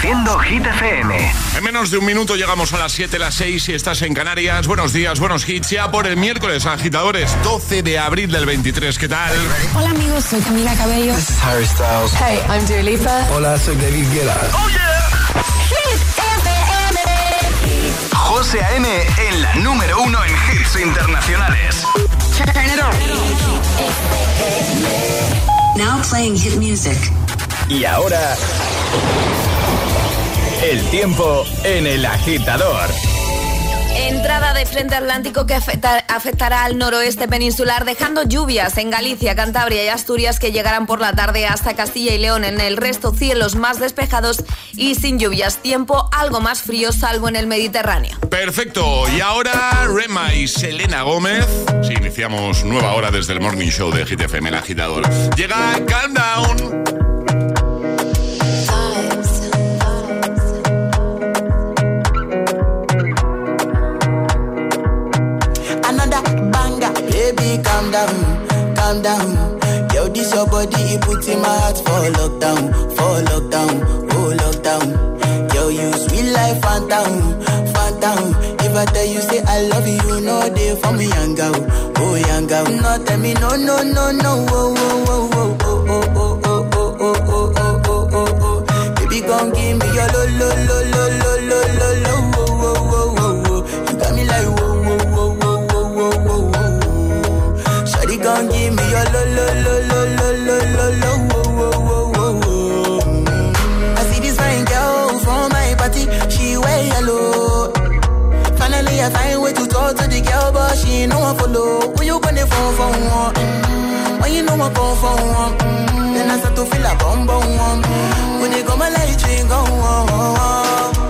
Reproduciendo Hit FM. En menos de un minuto llegamos a las 7, las 6 y estás en Canarias. Buenos días, buenos hits. Ya por el miércoles, agitadores, 12 de abril del 23. ¿Qué tal? Hola amigos, soy Camila Cabello. This is Harry Styles. Hey, I'm Dua Lipa. Hola, soy David Guetta. ¡Oh, yeah! Hit FM. José A.M. en la número uno en hits internacionales. Turn it on. Now playing hit music. Y ahora... El tiempo en el agitador. Entrada de frente atlántico que afecta- afectará al noroeste peninsular, dejando lluvias en Galicia, Cantabria y Asturias que llegarán por la tarde hasta Castilla y León. En el resto, cielos más despejados y sin lluvias. Tiempo algo más frío, salvo en el Mediterráneo. Perfecto. Y ahora Rema y Selena Gómez. Sí, iniciamos nueva hora desde el Morning Show de Hit FM, el agitador. Llega Calm Baby, calm down, calm down. Yo, this your body, it puts in my heart for lockdown, for lockdown, oh lockdown. Yo, you sweet life, phantom, phantom. If I tell you say I love you, know they for me, young girl, oh young girl. No, tell me no, no, no, no, oh, oh, oh, oh, oh, oh, oh, oh, oh, oh, oh, oh, oh, oh, oh. Baby, gon' give me your lo, lo, lo, lo, lo, but she ain't no one follow. Who you gonna phone for one? Mm. When you know I come for one, mm. then I start to feel a bum bum one. Mm. When they go my light ring go on.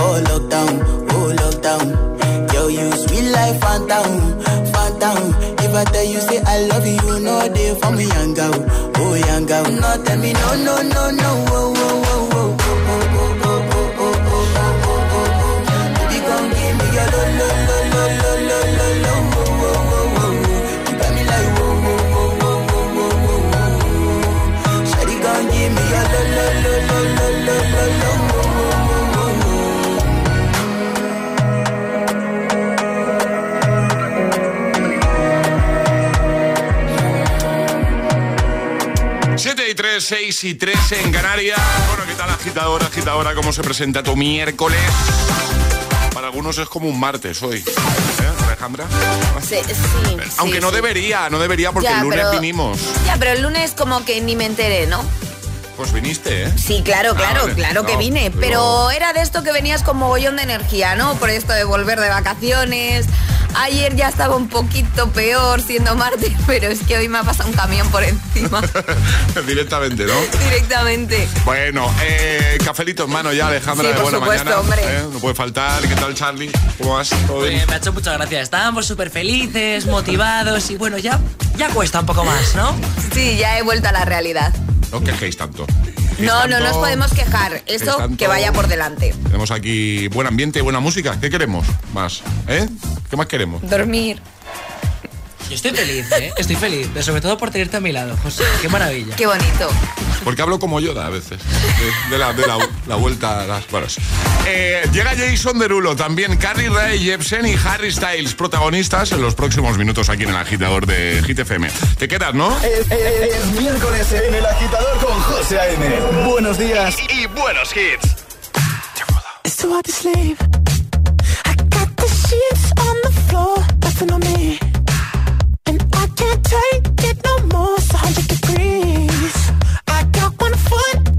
for lockdown, oh lockdown. Yo, you sweet life, phantom, phantom. If I tell you say I love you, know they for me, young girl, oh young girl. No, tell me no, no, no, no, oh, oh, oh, oh, 7 y 3, 6 y 3 en Canarias. Bueno, ¿qué tal agitadora, agitadora? ¿Cómo se presenta tu miércoles? Para algunos es como un martes hoy. ¿Eh, Alejandra? Sí, sí, Aunque sí, no sí. debería, no debería porque Ya, el lunes pero- vinimos. Ya, pero el lunes como que ni me enteré, ¿no? Pues viniste, ¿eh? Sí, claro, Ah, claro, vale. claro que vine. digo- Pero era de esto que venías con mogollón de energía, ¿no? Por esto de volver de vacaciones. Ayer ya estaba un poquito peor siendo martes, pero es que hoy me ha pasado un camión por encima Directamente, ¿no? directamente. Bueno, eh, cafelito en mano ya, Alejandra, Sí, de por buena supuesto, mañana. hombre. ¿eh? No puede faltar. ¿Qué tal, Charlie? ¿Cómo vas? ¿Todo bien? Eh, me ha hecho muchas gracias. Estábamos súper felices, motivados y bueno, ya, ya cuesta un poco más, ¿no? Sí, ya he vuelto a la realidad. No os quejéis tanto. No, no nos podemos quejar. Eso tanto. que vaya por delante. Tenemos aquí buen ambiente, buena música. ¿Qué queremos más? ¿Eh? ¿Qué más queremos? Dormir. Yo estoy feliz, ¿eh? Estoy feliz, sobre todo por tenerte a mi lado, José. Qué maravilla. Qué bonito. Porque hablo como Yoda a veces, de, la, de la, la, vuelta a las manos. Eh, llega Jason Derulo, también Carrie Ray Jepsen y Harry Styles, protagonistas en los próximos minutos aquí en el agitador de Hit FM. ¿Te quedas, no? Es, es, es miércoles en el agitador con José A.M. Buenos días y, buenos hits. on me. And I can't take it no more, it's 100 degrees. I got one foot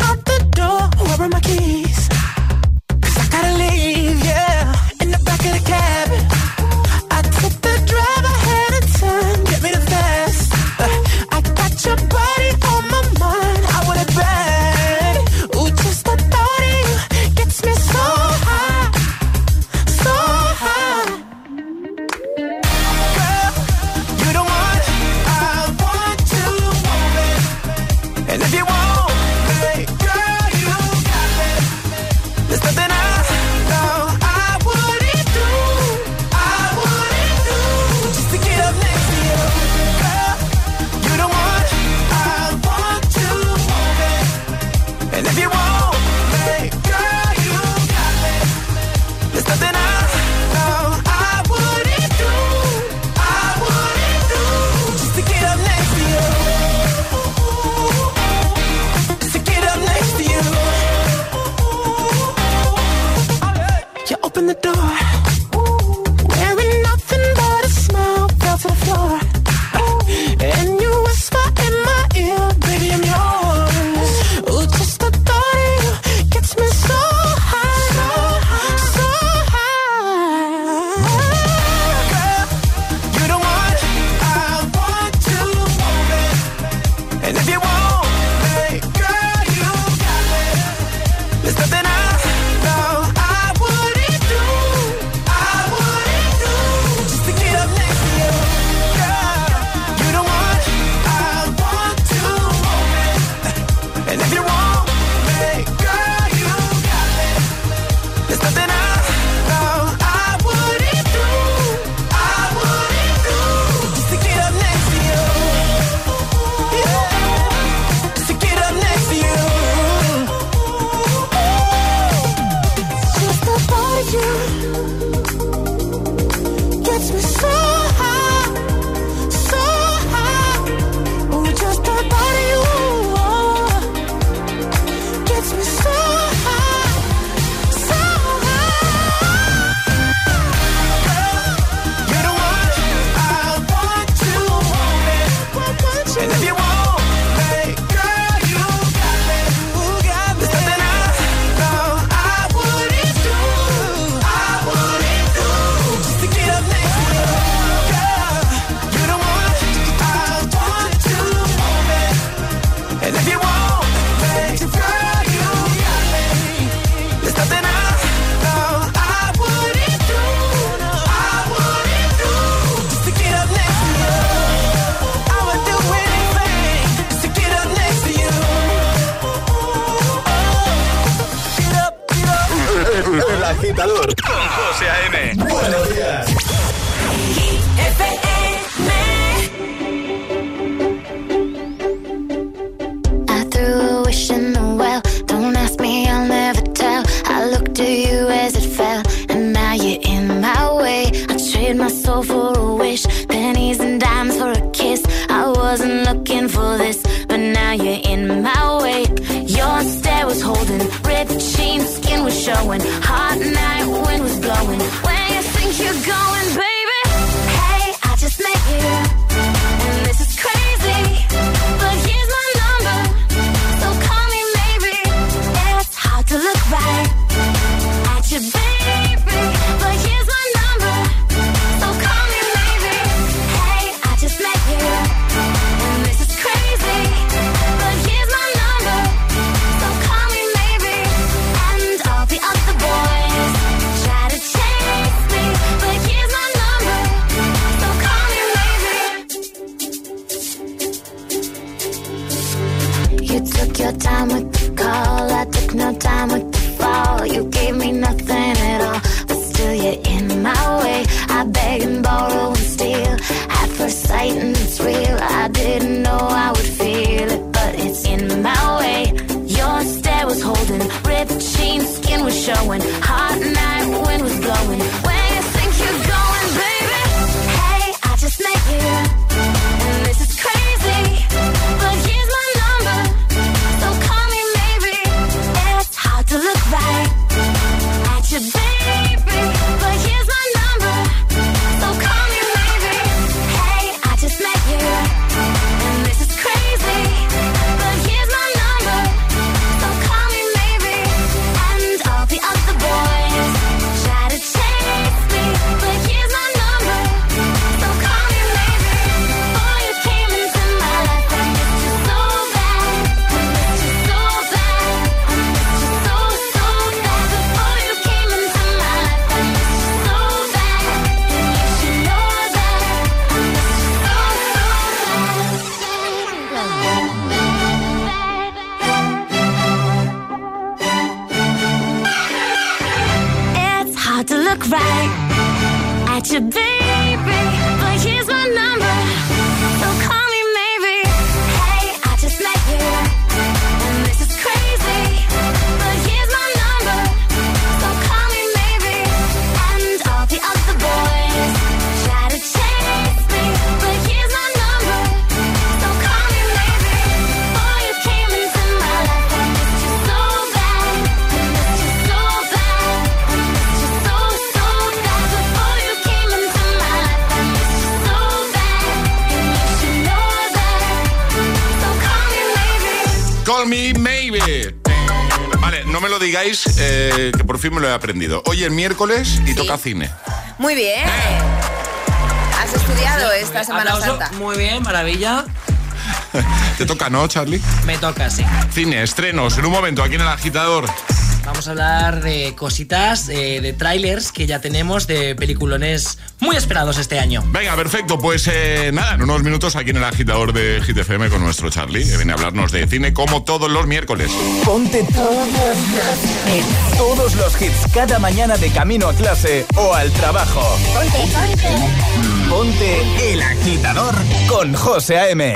took your time with the call. I took no time with the fall. You gave me nothing at all, but still you're in my way. I beg and borrow and steal at first sight, and it's real. I didn't know I would feel it, but it's in my way. Your stare was holding, ripped jeans, skin was showing, hot now. Me maybe. Vale, no me lo digáis, eh, que por fin me lo he aprendido. Hoy es miércoles y toca cine. Muy bien. ¿Has estudiado esta Semana Aplauso. Santa? Muy bien, maravilla. Te toca, ¿no, Charlie? Me toca, sí. Cine, estrenos, en un momento, aquí en el agitador. Vamos a hablar de cositas, eh, de trailers que ya tenemos de peliculones muy esperados este año. Venga, perfecto, pues eh, nada, en unos minutos aquí en el agitador de GTFM con nuestro Charlie, que viene a hablarnos de cine como todos los miércoles. Ponte todos, todos los hits cada mañana de camino a clase o al trabajo. Ponte, ponte. Ponte el agitador con José A.M.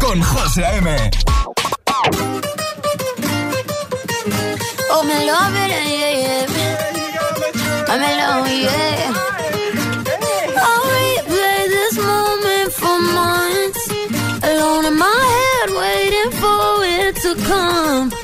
Con José A.M. Oh, yeah. I'm. Alone in my head, waiting for it to come.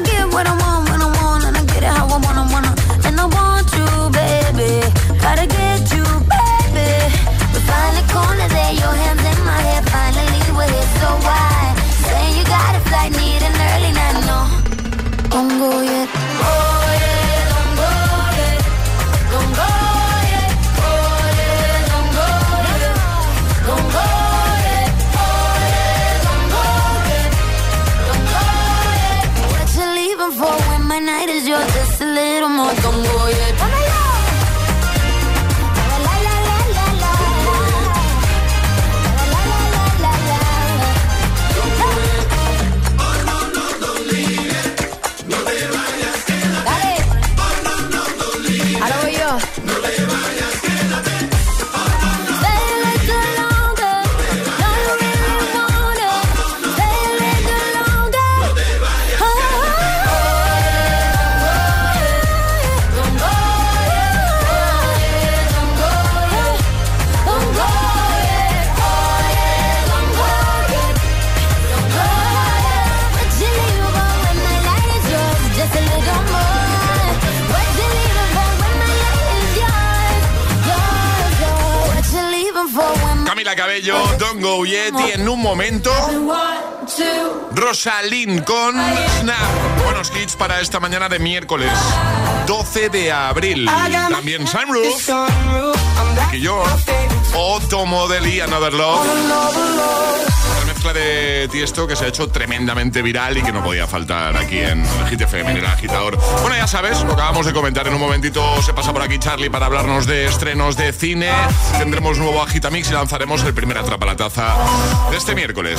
Get what I En un momento Rosalind con Snap. Buenos hits para esta mañana de miércoles 12 de abril. También Sunroof, y yo, Otto Model y Another Love. La mezcla de Tiesto que se ha hecho tremendamente viral y que no podía faltar aquí en el Hit FM, en el agitador. Bueno, ya sabes, lo acabamos de comentar en un momentito. Se pasa por aquí Charlie para hablarnos de estrenos de cine. Tendremos nuevo Agitamix y lanzaremos el primer Atrapa la Taza de este miércoles.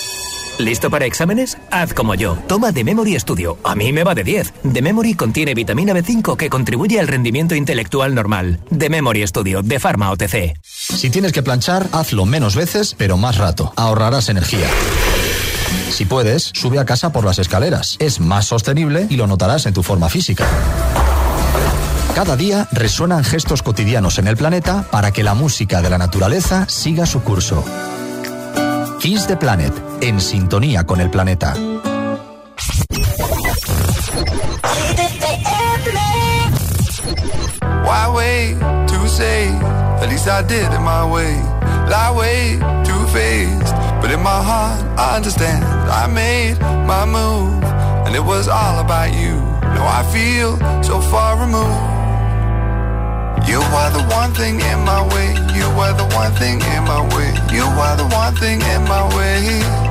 ¿Listo para exámenes? Haz como yo. Toma The Memory Studio. A mí me va de 10. The Memory contiene vitamina B5 que contribuye al rendimiento intelectual normal. The Memory Studio de Pharma OTC. Si tienes que planchar, hazlo menos veces, pero más rato. Ahorrarás energía. Si puedes, sube a casa por las escaleras. Es más sostenible y lo notarás en tu forma física. Cada día resuenan gestos cotidianos en el planeta para que la música de la naturaleza siga su curso. Kiss the Planet, en sintonía con el planeta. Why wait to say? At least I did it my way. Lie way too faced, but in my heart I understand. I made my move, and it was all about you. Now I feel so far removed. You are the one thing in my way. You are the one thing in my way. You are the one thing in my way.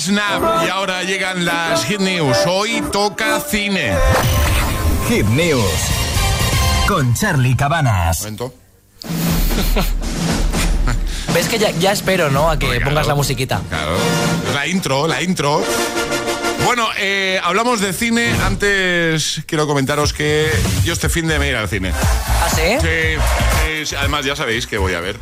Snap. Y ahora llegan las Hit News. Hoy toca cine. Hit News. Con Charlie Cabanas. Momento. ¿Ves que ya, ya espero, ¿no? A que pongas la musiquita. Claro. La intro, la intro. Bueno, eh, hablamos de cine. Antes quiero comentaros que yo este fin de me ir al cine. ¿Ah, sí? Sí, sí, además ya sabéis que voy a ver.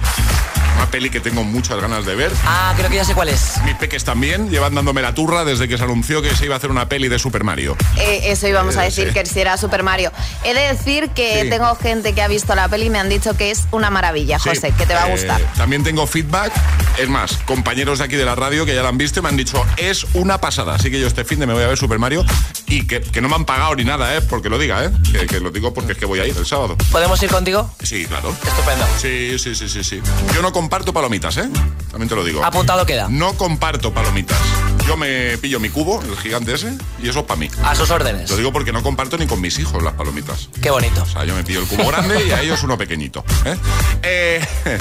Una peli que tengo muchas ganas de ver. Ah, creo que ya sé cuál es. Mis peques también llevan dándome la turra desde que se anunció que se iba a hacer una peli de Super Mario. Eh, eso íbamos a Eh, decir, sí. que si era Super Mario. He de decir que Sí. tengo gente que ha visto la peli y me han dicho que es una maravilla, Sí, José, que te va a eh, gustar. también tengo feedback. Es más, compañeros de aquí de la radio que ya la han visto y me han dicho, es una pasada. Así que yo este fin de me voy a ver Super Mario y que, que no me han pagado ni nada, ¿eh? Porque lo diga, ¿eh? Que, que lo digo porque es que voy a ir el sábado. ¿Podemos ir contigo? Sí, claro. Estupendo. Sí, sí, sí, sí, sí. Yo no comparto palomitas, ¿eh? También te lo digo. Apuntado queda. No comparto palomitas. Yo me pillo mi cubo, el gigante ese, y eso es para mí. A sus órdenes. Lo digo porque no comparto ni con mis hijos las palomitas. Qué bonito. O sea, yo me pillo el cubo grande y a ellos uno pequeñito. ¿eh? Eh,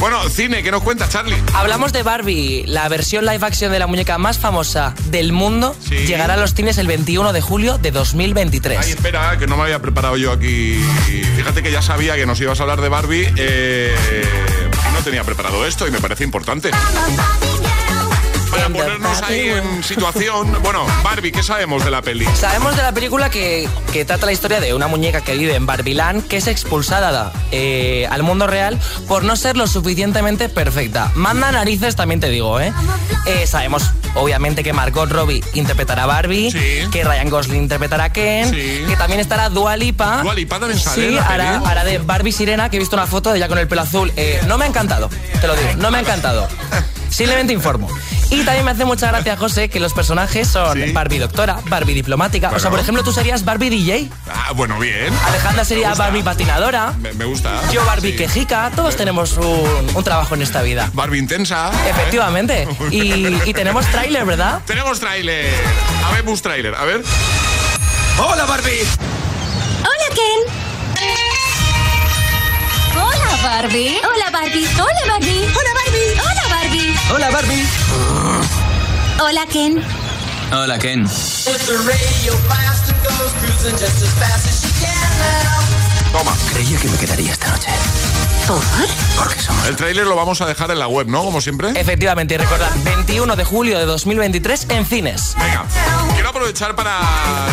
bueno, cine, ¿qué nos cuenta Charlie? Hablamos de Barbie, la versión live action de la muñeca más famosa del mundo. Sí. Llegará a los cines el 21 de julio de 2023. Ay, espera, que no me había preparado yo aquí. Fíjate que ya sabía que nos ibas a hablar de Barbie eh, y no tenía preparado esto y me parece importante. Para ponernos ahí en situación. Bueno, Barbie, ¿qué sabemos de la peli? Sabemos de la película que, que trata la historia de una muñeca que vive en Barbiland que es expulsada eh, al mundo real por no ser lo suficientemente perfecta. Manda narices, también te digo, ¿eh? Eh, sabemos, obviamente, que Margot Robbie interpretará a Barbie, Sí. que Ryan Gosling interpretará a Ken, Sí. que también estará Dua Lipa. Dua Lipa también sale Sí, la hará, hará de Barbie Sirena, que he visto una foto de ella con el pelo azul. Eh, no me ha encantado, te lo digo, no me ha encantado. Simplemente informo. Y también me hace mucha gracia, José, que los personajes son Sí. Barbie doctora, Barbie diplomática. O sea, por ejemplo, tú serías Barbie DJ, Ah, bueno, bien. Alejandra sería. Barbie patinadora, Me, me gusta. yo Barbie Sí. quejica, todos tenemos un, un trabajo en esta vida. Barbie intensa. ¿eh? Efectivamente. Y, y tenemos tráiler, ¿verdad? Tenemos tráiler. Habemos tráiler. A ver. ¡Hola, Barbie! Hola, Ken. Hola, Barbie. Hola, Hola, Ken. Hola, Ken. Toma. Creía que me quedaría esta noche. Porque somos... El tráiler lo vamos a dejar en la web, ¿no? Como siempre. Efectivamente, y recordad, 21 de julio de 2023 en cines. Venga, quiero aprovechar para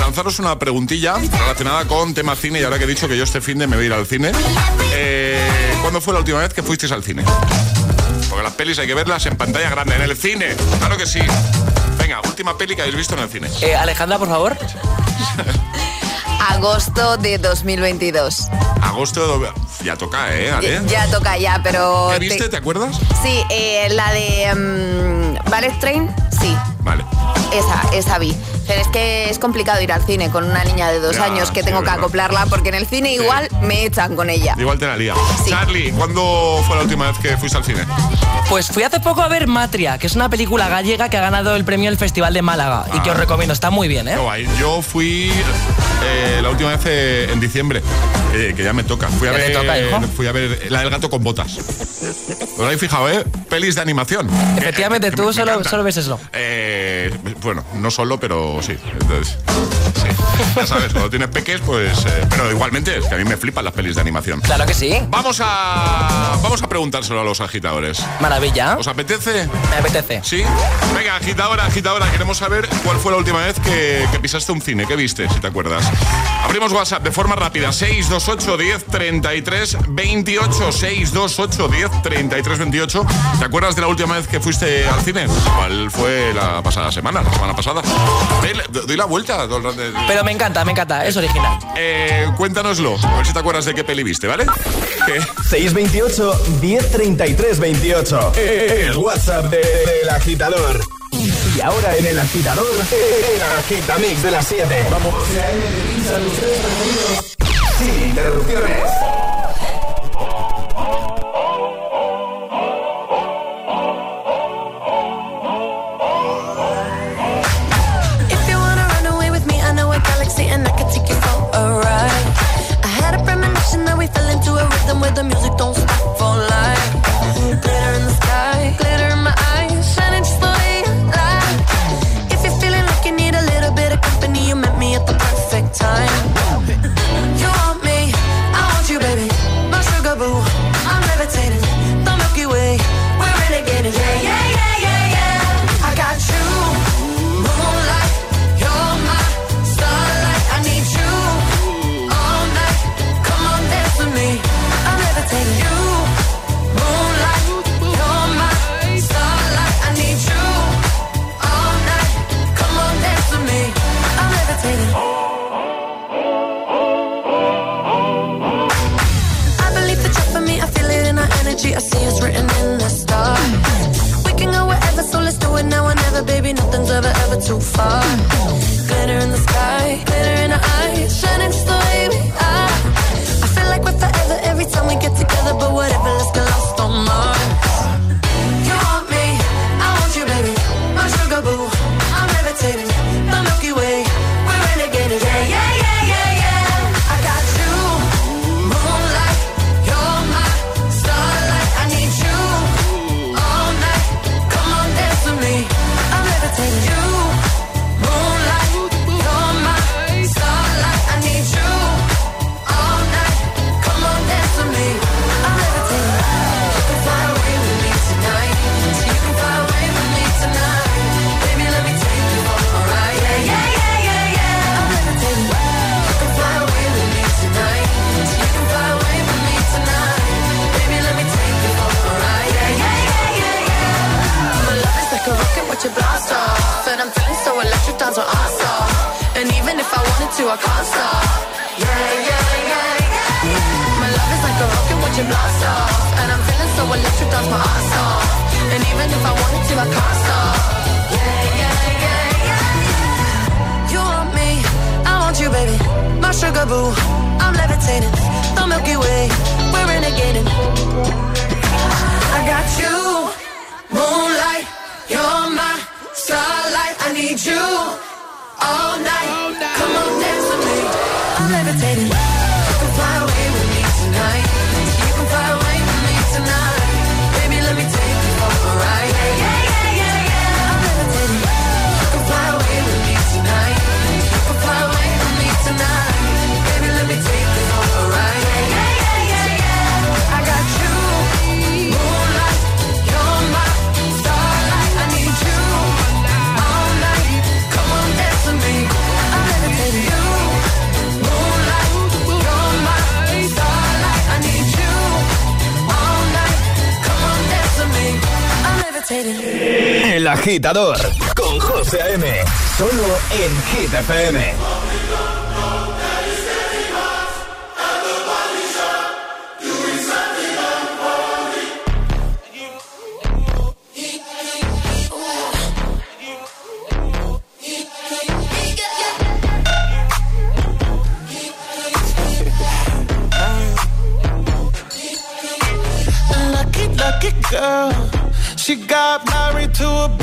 lanzaros una preguntilla relacionada con tema cine y ahora que he dicho que yo este fin de me voy a ir al cine. Eh, ¿Cuándo fue la última vez que fuisteis al cine? Las pelis hay que verlas en pantalla grande, en el cine. Claro que sí. Venga, última peli que habéis visto en el cine. Eh, Alejandra, por favor. Agosto de 2022. Agosto de... Ya toca, ¿eh? Ale? Ya toca ya, pero... ¿Qué te- viste? ¿Te acuerdas? Sí, eh, la de mm, Ballet Train, sí, Vale. esa, esa vi. Pero es que es complicado ir al cine con una niña de dos Ya, años que sí, tengo que verdad. acoplarla porque en el cine igual me echan con ella. Igual te la lía. Charlie, ¿cuándo fue la última vez que fuiste al cine? Pues fui hace poco a ver Matria, que es una película gallega que ha ganado el premio del Festival de Málaga y que os recomiendo, está muy bien, ¿eh? Guay. Yo fui eh, la última vez eh, en diciembre, eh, que ya me toca. Fui a ver, toca, hijo. fui a ver la del gato con botas. ¿Os habéis fijado, eh? Pelis de animación. Efectivamente, tú solo, solo ves eso. Eh, bueno, no solo, pero sí. Entonces, sí. Ya sabes, cuando tienes peques, pues. eh, pero igualmente, es que a mí me flipan las pelis de animación. Claro que sí. Vamos a. Vamos a preguntárselo a los agitadores. Maravilla. ¿Os apetece? Me apetece. ¿Sí? Venga, agitadora, agitadora, queremos saber cuál fue la última vez que, que pisaste un cine. ¿Qué viste, si te acuerdas? Abrimos WhatsApp de forma rápida. 628 10 33 28. 628 10 33 28. ¿Te acuerdas de la última vez que fuiste al cine? ¿Cuál fue la pasada semana? La semana pasada. Doy la- vuelta. Pero me encanta, me encanta, es original. Eh, cuéntanoslo. A ver si te acuerdas de qué peli viste, ¿vale? ¿Qué? 628 1033 28. El WhatsApp de- del agitador. Y ahora en el agitador, el agitamix de las 7. Vamos. Sin interrupciones. de musique, danse agitador con José A.M. Solo en Hit FM. Lucky girl, she got married to a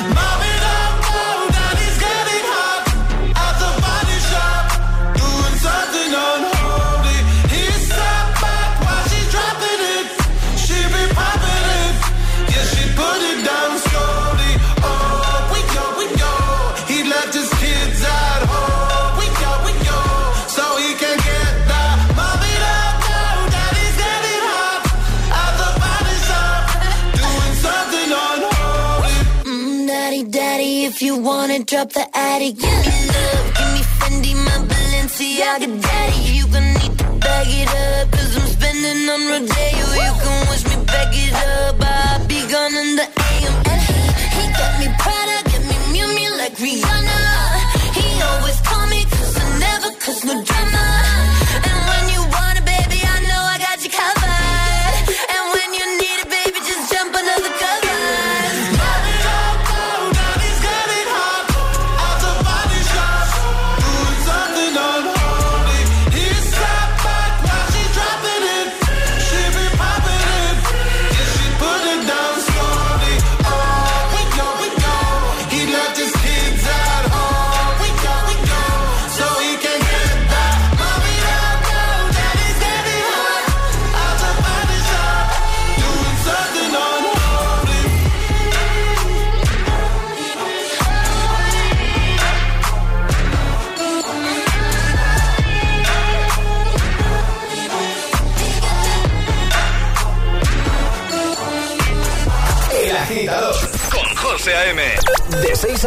up the attic. You can love, give me Fendi, my Balenciaga daddy. You going need to bag it up, i I'm spending on Rodeo. You can wish me back it up, I'll be gone in the AM. And he, he got me Prada, get me Mew Mew like Rihanna.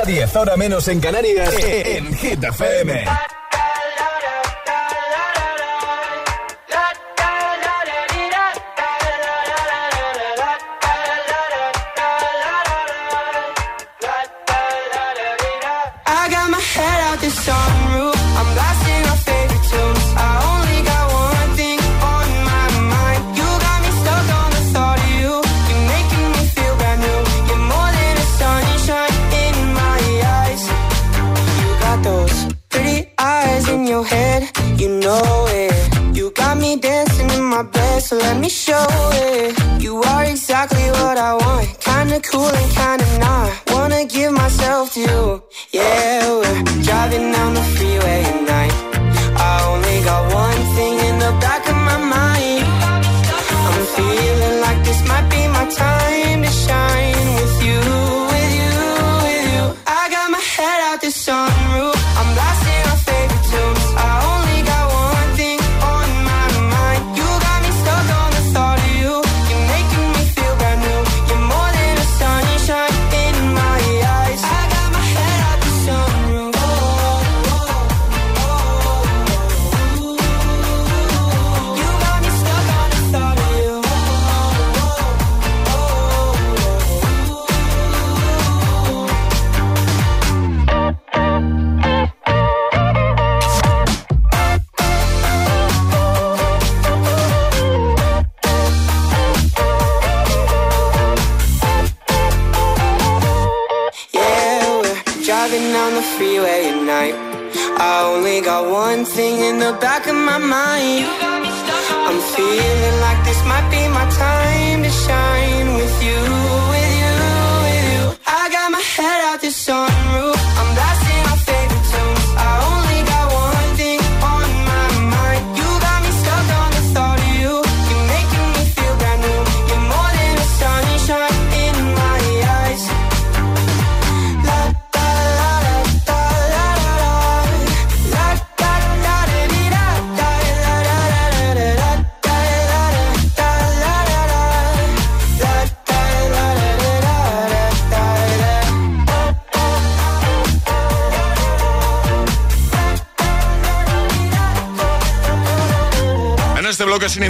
10, hora menos en Canarias, en Hit FM.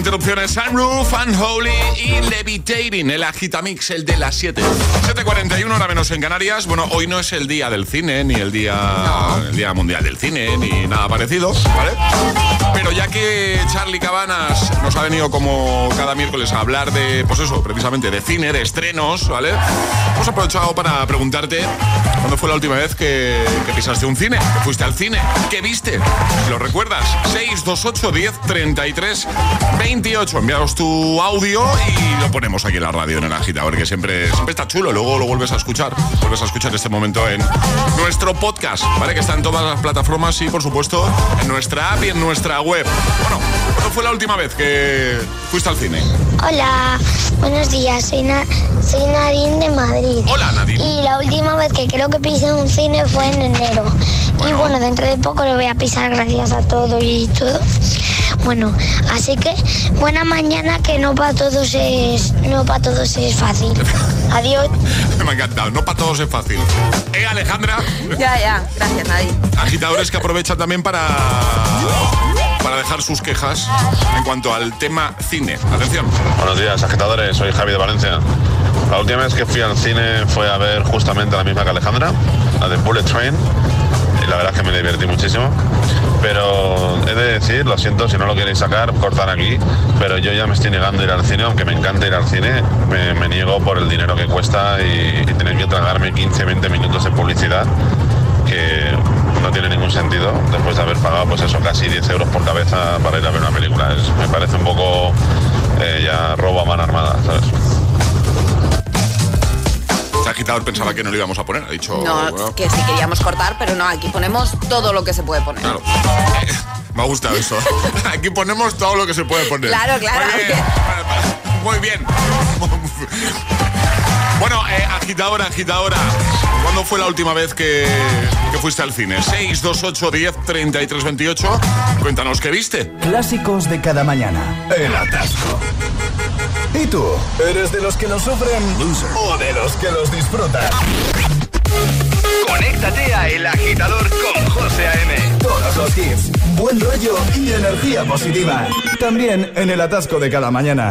Interrupciones. Sunroof, Unholy y Levitating, el agitamix, el de las 7. 7.41, hora menos en Canarias. Bueno, hoy no es el día del cine, ni el día, el día mundial del cine, ni nada parecido, ¿vale? Pero ya que Charlie Cabanas nos ha venido como cada miércoles a hablar de, pues eso, precisamente de cine, de estrenos, ¿vale? Hemos aprovechado para preguntarte cuándo fue la última vez que, que pisaste un cine, que fuiste al cine, ¿qué viste? Lo recuerdas, 628 10 33 28. Enviados tu audio y lo ponemos aquí en la radio en el agitador, que siempre, siempre está chulo. Luego lo vuelves a escuchar. Vuelves a escuchar este momento en nuestro podcast, ¿vale? Que está en todas las plataformas y, por supuesto, en nuestra app y en nuestra web. Bueno, ¿cuándo fue la última vez que fuiste al cine? Hola, buenos días, soy, Na- soy Nadine de Madrid. Hola, Nadine. Y la última vez que creo que pisé un cine fue en enero. Y bueno, dentro de poco lo voy a pisar gracias a todo y todo. Bueno, así que buena mañana que no para todos es no para todos es fácil. Adiós. Me ha encantado. No para todos es fácil. Eh, Alejandra. Ya, ya. Gracias, Nadie. Agitadores que aprovechan también para para dejar sus quejas en cuanto al tema cine. Atención. Buenos días, agitadores. Soy Javi de Valencia. La última vez que fui al cine fue a ver justamente la misma que Alejandra, la de Bullet Train. Y la verdad es que me divertí muchísimo. Pero he de decir, lo siento, si no lo queréis sacar, cortar aquí. Pero yo ya me estoy negando a ir al cine, aunque me encanta ir al cine. Me, niego por el dinero que cuesta y, y tener que tragarme 15, 20 minutos de publicidad que no tiene ningún sentido después de haber pagado pues eso casi 10 euros por cabeza para ir a ver una película me parece un poco eh, ya robo a mano armada ¿sabes? Agitador pensaba que no lo íbamos a poner. Ha dicho. No, bueno, que sí queríamos cortar, pero no, aquí ponemos todo lo que se puede poner. Claro. Eh, Me ha gustado eso. Aquí ponemos todo lo que se puede poner. Claro, claro. Muy bien. Muy bien. Bueno, eh, agitadora, agitadora. ¿Cuándo fue la última vez que, que fuiste al cine? 628 10 33 28. Cuéntanos qué viste. Clásicos de cada mañana. El atasco. ¿Y tú? ¿Eres de los que lo sufren o de los que los disfrutan? Conéctate a El Agitador con José A.M. Todos los hits, buen rollo y energía positiva. También en el atasco de cada mañana.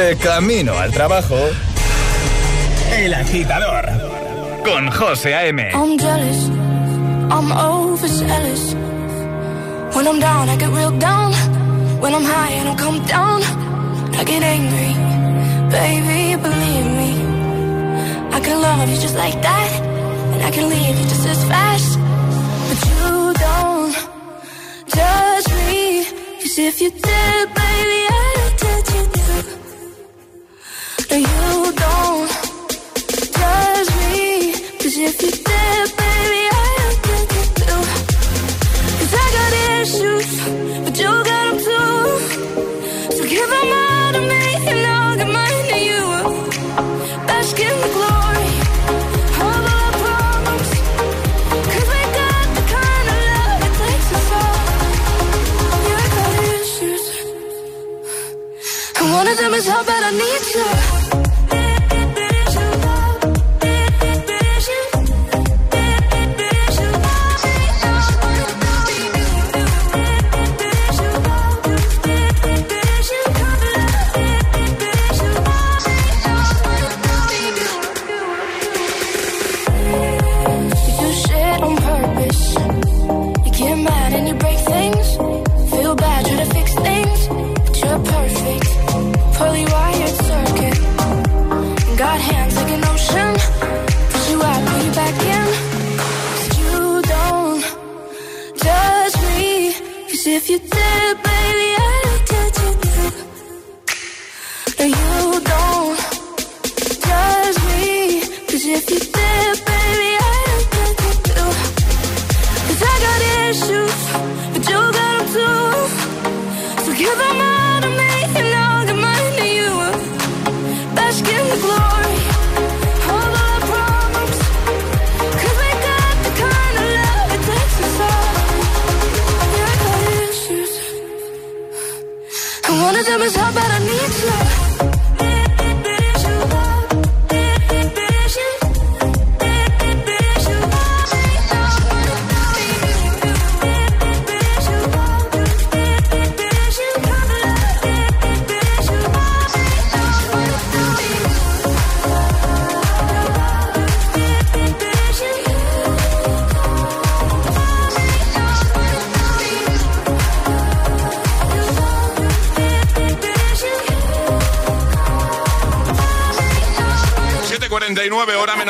De camino al trabajo. El agitador. Con José A.M. I'm jealous, I'm overzealous. When I'm down, I get real down. When I'm high, I don't come down. I get angry, baby, believe me. I can love you just like that, and I can leave you just as fast. But you don't judge me, 'cause if you did, baby, of them is how bad I need you. You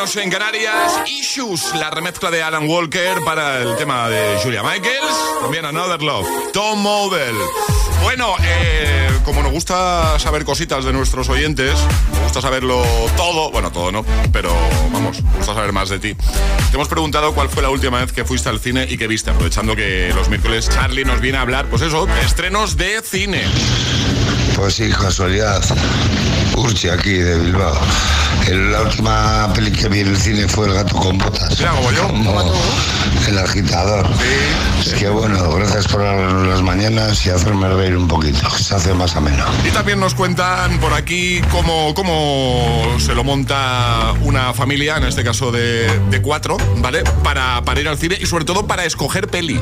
en Canarias. Issues, la remezcla de Alan Walker para el tema de Julia Michaels. También Another Love, Tom Model. Bueno, eh, como nos gusta saber cositas de nuestros oyentes, nos gusta saberlo todo, bueno, todo no, pero vamos, nos gusta saber más de ti. Te hemos preguntado cuál fue la última vez que fuiste al cine y qué viste, aprovechando que los miércoles Charlie nos viene a hablar, pues eso, estrenos de cine. Pues sí, casualidad. Urchi, aquí de Bilbao. El- La última peli que vi en el cine fue El gato con botas. Mira, como yo. Como el agitador. Es que bueno, gracias por las mañanas y hacerme reír un poquito, que se hace más ameno. Y también nos cuentan por aquí cómo, cómo se lo monta una familia, en este caso de, de cuatro, ¿vale? Para, para ir al cine y sobre todo para escoger peli.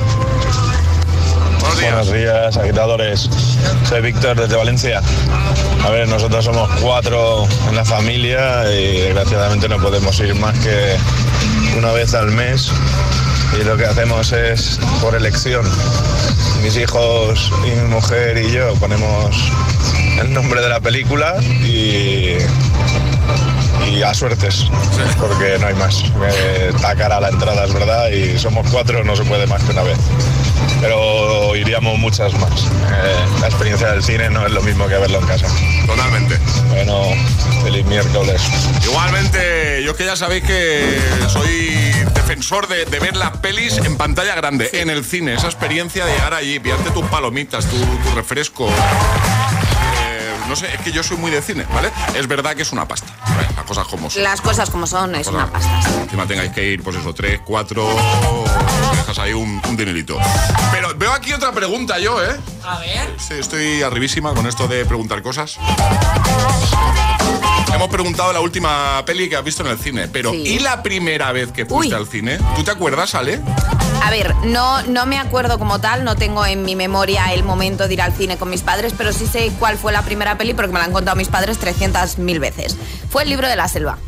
Buenos días. Agitadores. Soy Víctor desde Valencia. A ver, nosotros somos cuatro en la familia y desgraciadamente no podemos ir más que una vez al mes. Y lo que hacemos es por elección. Mis hijos y mi mujer y yo ponemos el nombre de la película y, a suertes, porque no hay más. Eh, Está la entrada, es verdad, y somos cuatro, no se puede más que una vez. Pero iríamos muchas más. Eh, la experiencia del cine no es lo mismo que verlo en casa. Totalmente. Bueno, feliz miércoles. Igualmente, yo que ya sabéis que soy defensor de, de ver las pelis en pantalla grande, en el cine, esa experiencia de llegar allí, pillarte tus palomitas, tu, tu refresco. No sé, es que yo soy muy de cine, ¿vale? Es verdad que es una pasta, ¿vale? las cosas como son. Las cosas como son, es una pasta. Encima tengáis que ir, pues eso, tres, cuatro, dejas ahí un, un dinerito. Pero veo aquí otra pregunta yo, ¿eh? A ver. Sí, estoy arribísima con esto de preguntar cosas. Hemos preguntado la última peli que has visto en el cine, pero Sí. ¿y la primera vez que fuiste Uy. al cine? ¿Tú te acuerdas, Ale? A ver, no, no me acuerdo como tal, no tengo en mi memoria el momento de ir al cine con mis padres, pero sí sé cuál fue la primera peli porque me la han contado mis padres 300.000 veces. Fue el libro de la selva.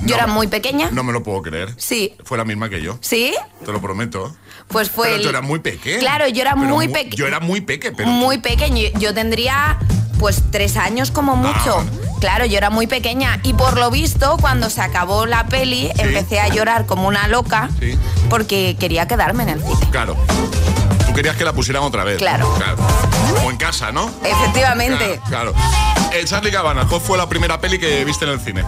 Yo No. era muy pequeña. No me lo puedo creer. Sí. Fue la misma que yo. ¿Sí? Te lo prometo. Pues fue pero el- tú eras muy pequeño. Claro, yo era muy mu- peque- Yo era muy peque, pero. muy pequeño. Yo tendría pues tres años como mucho. Claro, yo era muy pequeña. Y por lo visto, cuando se acabó la peli, empecé a llorar como una loca Sí. porque quería quedarme en el cine. Claro. Tú querías que la pusieran otra vez. Claro. Como en casa, ¿no? Efectivamente. Claro. claro. Eh, Charlie Cabana, ¿cuál fue la primera peli que viste en el cine?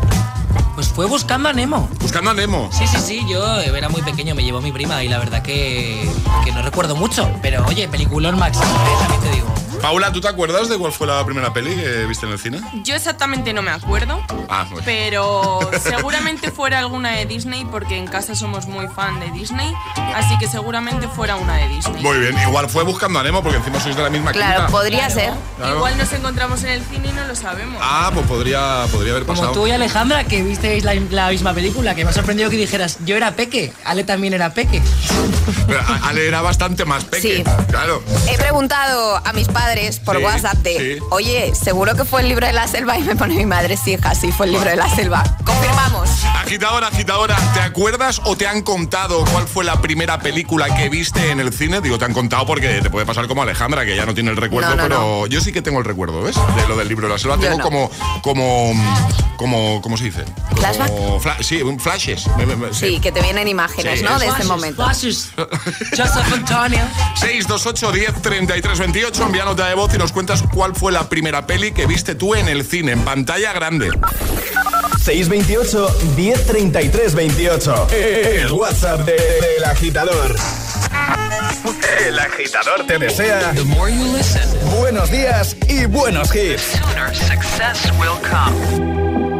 Pues fue buscando a Nemo. Buscando a Nemo. Sí, sí, sí, yo era muy pequeño, me llevó mi prima y la verdad que, que no recuerdo mucho. Pero oye, peliculón Max, eh, también te digo. Paula, ¿tú te acuerdas de cuál fue la primera peli que viste en el cine? Yo exactamente no me acuerdo, Ah, bueno. pero seguramente fuera alguna de Disney porque en casa somos muy fan de Disney, así que seguramente fuera una de Disney. Muy bien, igual fue buscando a Nemo porque encima sois de la misma Claro, quinta. podría ser. Claro. Igual nos encontramos en el cine y no lo sabemos. Ah, pues podría, podría haber Como pasado. tú y Alejandra, que visteis la, la misma película, que me ha sorprendido que dijeras, yo era peque, Ale también era peque. Pero Ale era bastante más peque. Sí. Claro. He preguntado a mis padres por Sí, WhatsApp de, sí. oye, ¿seguro que fue el libro de la selva? Y me pone mi madre, sí, hija, sí, fue el libro de la selva. Confirmamos. Agitadora, agitadora, ¿te acuerdas o te han contado cuál fue la primera película que viste en el cine? Digo, te han contado porque te puede pasar como Alejandra, que ya no tiene el recuerdo, No, no, pero yo sí que tengo el recuerdo, ¿ves? De lo del libro de la selva. Yo Tengo no. como, como, como, ¿cómo se dice? ¿Flashback? Fla- sí, flashes. Sí, que te vienen imágenes, Sí, ¿no? De eso. ese momento. Joseph Antonio. 628 10 33 28, envía nota de voz y nos cuentas cuál fue la primera peli que viste tú en el cine, en pantalla grande. 628 1033 28. El WhatsApp de- del agitador. El agitador te desea buenos días y buenos hits. success will come.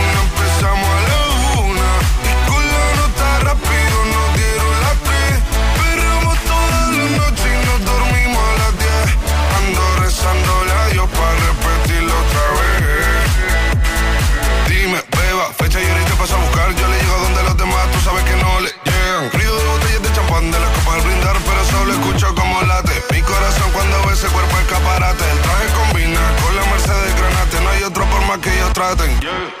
ellos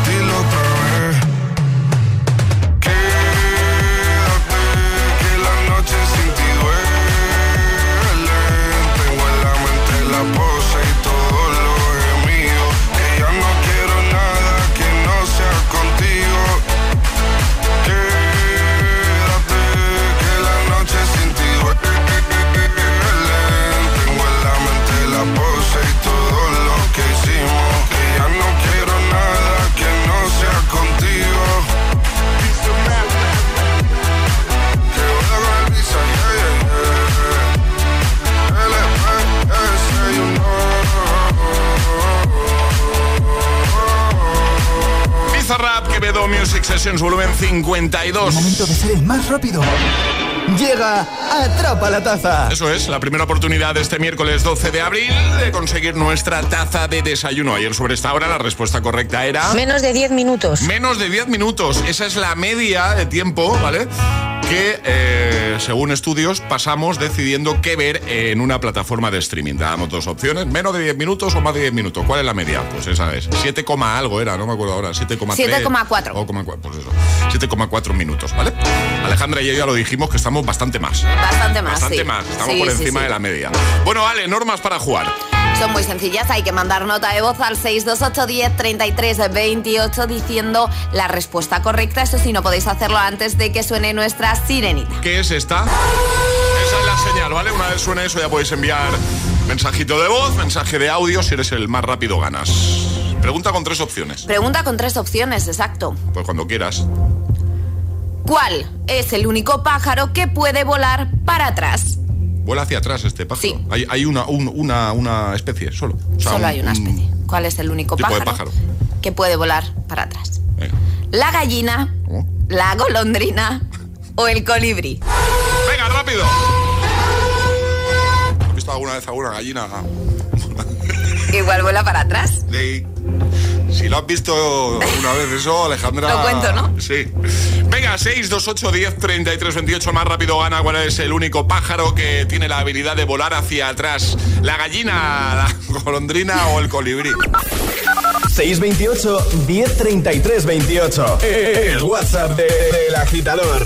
Music Sessions volumen 52. Momento de ser el más rápido. Llega Atrapa la Taza. Eso es, la primera oportunidad de este miércoles 12 de abril de conseguir nuestra taza de desayuno. Ayer sobre esta hora la respuesta correcta era... Menos de 10 minutos. Menos de 10 minutos. Esa es la media de tiempo, ¿vale? Que, eh, según estudios, pasamos decidiendo qué ver en una plataforma de streaming. Dábamos dos opciones, menos de 10 minutos o más de 10 minutos. ¿Cuál es la media? Pues esa es. 7, algo era, no me acuerdo ahora. 7,3. 7,4. O 0,4, pues eso. 7,4 minutos, ¿vale? Alejandra y yo ya lo dijimos que estamos bastante más. Bastante más, Bastante sí. más. Estamos Sí, por encima sí. de la media. Bueno, Ale, normas para jugar. Son muy sencillas, hay que mandar nota de voz al 628 10 33 28 diciendo la respuesta correcta. Eso sí, no podéis hacerlo antes de que suene nuestra sirenita. ¿Qué es esta? Esa es la señal, ¿vale? Una vez suene eso ya podéis enviar mensajito de voz, mensaje de audio. Si eres el más rápido ganas. Pregunta con tres opciones. Pregunta con tres opciones, exacto. Pues cuando quieras. ¿Cuál es el único pájaro que puede volar para atrás? Vuela hacia atrás este pájaro. Hay, hay una, un- una, una especie solo. O sea, Solo un- hay una un especie. ¿Cuál es el único tipo pájaro, de pájaro. que puede volar para atrás? Venga. ¿La gallina, la golondrina o el colibrí? ¡Venga, rápido! ¿Has visto alguna vez alguna gallina? Igual vuela para atrás. Sí. Si lo has visto una vez eso, Alejandra. Lo cuento, ¿no? Sí. Venga, 6, 2, 8, 10, 33, 28. Más rápido gana. ¿Cuál es el único pájaro que tiene la habilidad de volar hacia atrás? ¿La gallina, la golondrina o el colibrí? 628 1033 28. El WhatsApp de- del agitador.